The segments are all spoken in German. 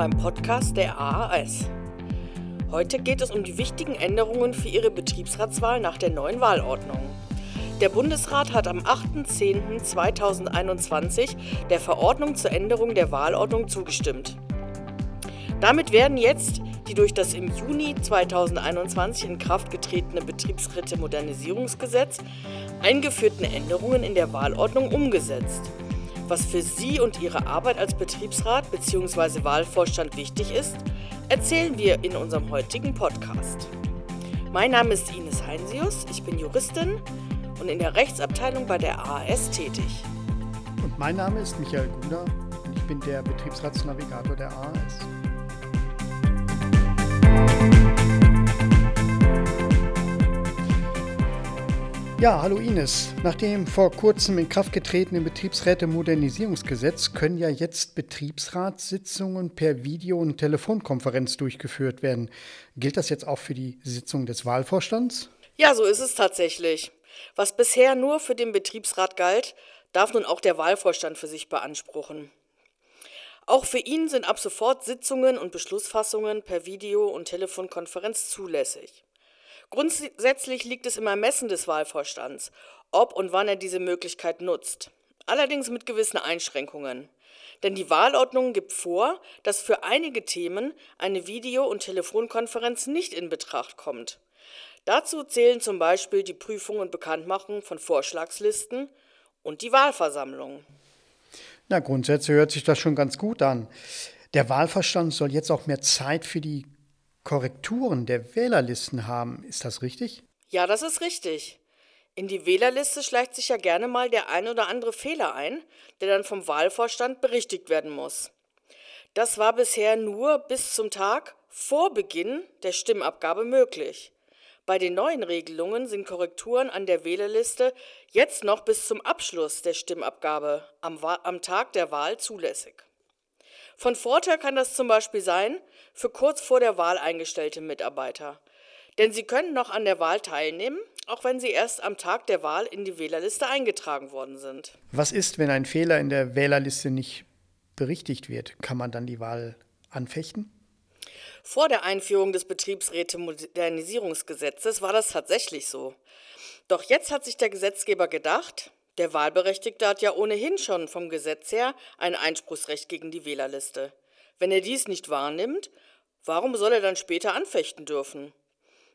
beim Podcast der AAS. Heute geht es um die wichtigen Änderungen für Ihre Betriebsratswahl nach der neuen Wahlordnung. Der Bundesrat hat am 8.10.2021 der Verordnung zur Änderung der Wahlordnung zugestimmt. Damit werden jetzt die durch das im Juni 2021 in Kraft getretene Betriebsräte-Modernisierungsgesetz eingeführten Änderungen in der Wahlordnung umgesetzt. Was für Sie und Ihre Arbeit als Betriebsrat bzw. Wahlvorstand wichtig ist, erzählen wir in unserem heutigen Podcast. Mein Name ist Ines Heinsius, ich bin Juristin und in der Rechtsabteilung bei der AAS tätig. Und mein Name ist Michael Guder und ich bin der Betriebsratsnavigator der AAS. Ja, hallo Ines. Nach dem vor kurzem in Kraft getretenen Betriebsräte-Modernisierungsgesetz können ja jetzt Betriebsratssitzungen per Video- und Telefonkonferenz durchgeführt werden. Gilt das jetzt auch für die Sitzung des Wahlvorstands? Ja, so ist es tatsächlich. Was bisher nur für den Betriebsrat galt, darf nun auch der Wahlvorstand für sich beanspruchen. Auch für ihn sind ab sofort Sitzungen und Beschlussfassungen per Video- und Telefonkonferenz zulässig. Grundsätzlich liegt es im Ermessen des Wahlvorstands, ob und wann er diese Möglichkeit nutzt. Allerdings mit gewissen Einschränkungen. Denn die Wahlordnung gibt vor, dass für einige Themen eine Video- und Telefonkonferenz nicht in Betracht kommt. Dazu zählen zum Beispiel die Prüfung und Bekanntmachung von Vorschlagslisten und die Wahlversammlung. Na, grundsätzlich hört sich das schon ganz gut an. Der Wahlverstand soll jetzt auch mehr Zeit für die Korrekturen der Wählerlisten haben. Ist das richtig? Ja, das ist richtig. In die Wählerliste schleicht sich ja gerne mal der ein oder andere Fehler ein, der dann vom Wahlvorstand berichtigt werden muss. Das war bisher nur bis zum Tag vor Beginn der Stimmabgabe möglich. Bei den neuen Regelungen sind Korrekturen an der Wählerliste jetzt noch bis zum Abschluss der Stimmabgabe am, am Tag der Wahl zulässig. Von Vorteil kann das zum Beispiel sein für kurz vor der Wahl eingestellte Mitarbeiter. Denn sie können noch an der Wahl teilnehmen, auch wenn sie erst am Tag der Wahl in die Wählerliste eingetragen worden sind. Was ist, wenn ein Fehler in der Wählerliste nicht berichtigt wird? Kann man dann die Wahl anfechten? Vor der Einführung des Betriebsräte-Modernisierungsgesetzes war das tatsächlich so. Doch jetzt hat sich der Gesetzgeber gedacht, der Wahlberechtigte hat ja ohnehin schon vom Gesetz her ein Einspruchsrecht gegen die Wählerliste. Wenn er dies nicht wahrnimmt, warum soll er dann später anfechten dürfen?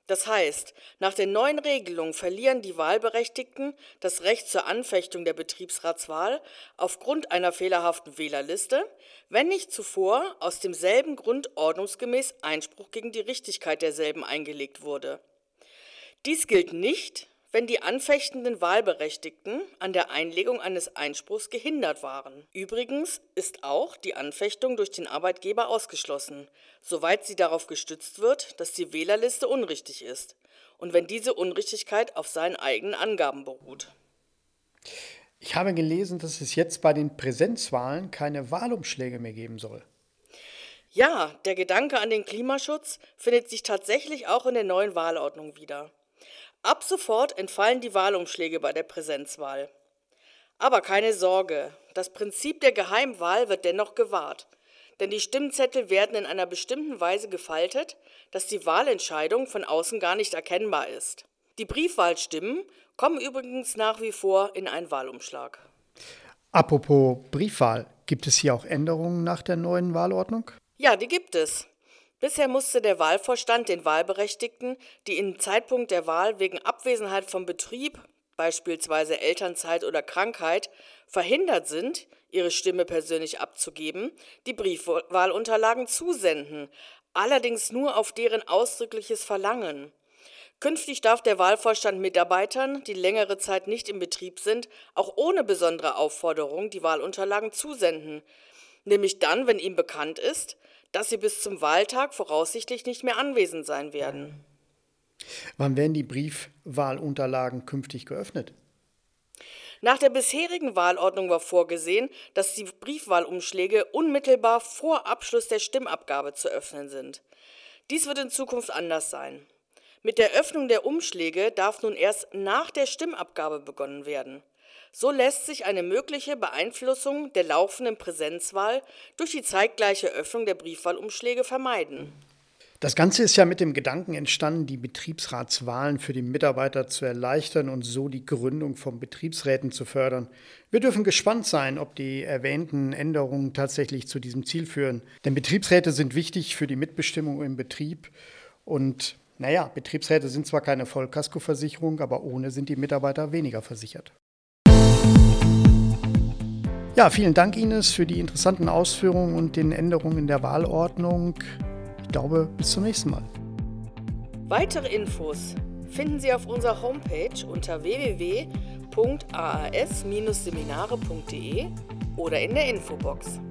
Das heißt, nach der neuen Regelung verlieren die Wahlberechtigten das Recht zur Anfechtung der Betriebsratswahl aufgrund einer fehlerhaften Wählerliste, wenn nicht zuvor aus demselben Grund ordnungsgemäß Einspruch gegen die Richtigkeit derselben eingelegt wurde. Dies gilt nicht, wenn die anfechtenden Wahlberechtigten an der Einlegung eines Einspruchs gehindert waren. Übrigens ist auch die Anfechtung durch den Arbeitgeber ausgeschlossen, soweit sie darauf gestützt wird, dass die Wählerliste unrichtig ist und wenn diese Unrichtigkeit auf seinen eigenen Angaben beruht. Ich habe gelesen, dass es jetzt bei den Präsenzwahlen keine Wahlumschläge mehr geben soll. Ja, der Gedanke an den Klimaschutz findet sich tatsächlich auch in der neuen Wahlordnung wieder. Ab sofort entfallen die Wahlumschläge bei der Präsenzwahl. Aber keine Sorge, das Prinzip der Geheimwahl wird dennoch gewahrt, denn die Stimmzettel werden in einer bestimmten Weise gefaltet, dass die Wahlentscheidung von außen gar nicht erkennbar ist. Die Briefwahlstimmen kommen übrigens nach wie vor in einen Wahlumschlag. Apropos Briefwahl, gibt es hier auch Änderungen nach der neuen Wahlordnung? Ja, die gibt es. Bisher musste der Wahlvorstand den Wahlberechtigten, die im Zeitpunkt der Wahl wegen Abwesenheit vom Betrieb, beispielsweise Elternzeit oder Krankheit, verhindert sind, ihre Stimme persönlich abzugeben, die Briefwahlunterlagen zusenden, allerdings nur auf deren ausdrückliches Verlangen. Künftig darf der Wahlvorstand Mitarbeitern, die längere Zeit nicht im Betrieb sind, auch ohne besondere Aufforderung die Wahlunterlagen zusenden, nämlich dann, wenn ihm bekannt ist, dass sie bis zum Wahltag voraussichtlich nicht mehr anwesend sein werden. Wann werden die Briefwahlunterlagen künftig geöffnet? Nach der bisherigen Wahlordnung war vorgesehen, dass die Briefwahlumschläge unmittelbar vor Abschluss der Stimmabgabe zu öffnen sind. Dies wird in Zukunft anders sein. Mit der Öffnung der Umschläge darf nun erst nach der Stimmabgabe begonnen werden. So lässt sich eine mögliche Beeinflussung der laufenden Präsenzwahl durch die zeitgleiche Öffnung der Briefwahlumschläge vermeiden. Das Ganze ist ja mit dem Gedanken entstanden, die Betriebsratswahlen für die Mitarbeiter zu erleichtern und so die Gründung von Betriebsräten zu fördern. Wir dürfen gespannt sein, ob die erwähnten Änderungen tatsächlich zu diesem Ziel führen. Denn Betriebsräte sind wichtig für die Mitbestimmung im Betrieb. Und naja, Betriebsräte sind zwar keine Vollkaskoversicherung, aber ohne sind die Mitarbeiter weniger versichert. Ja, vielen Dank Ines für die interessanten Ausführungen und den Änderungen in der Wahlordnung glaube, bis zum nächsten Mal. Weitere Infos finden Sie auf unserer Homepage unter www.aas-seminare.de oder in der Infobox.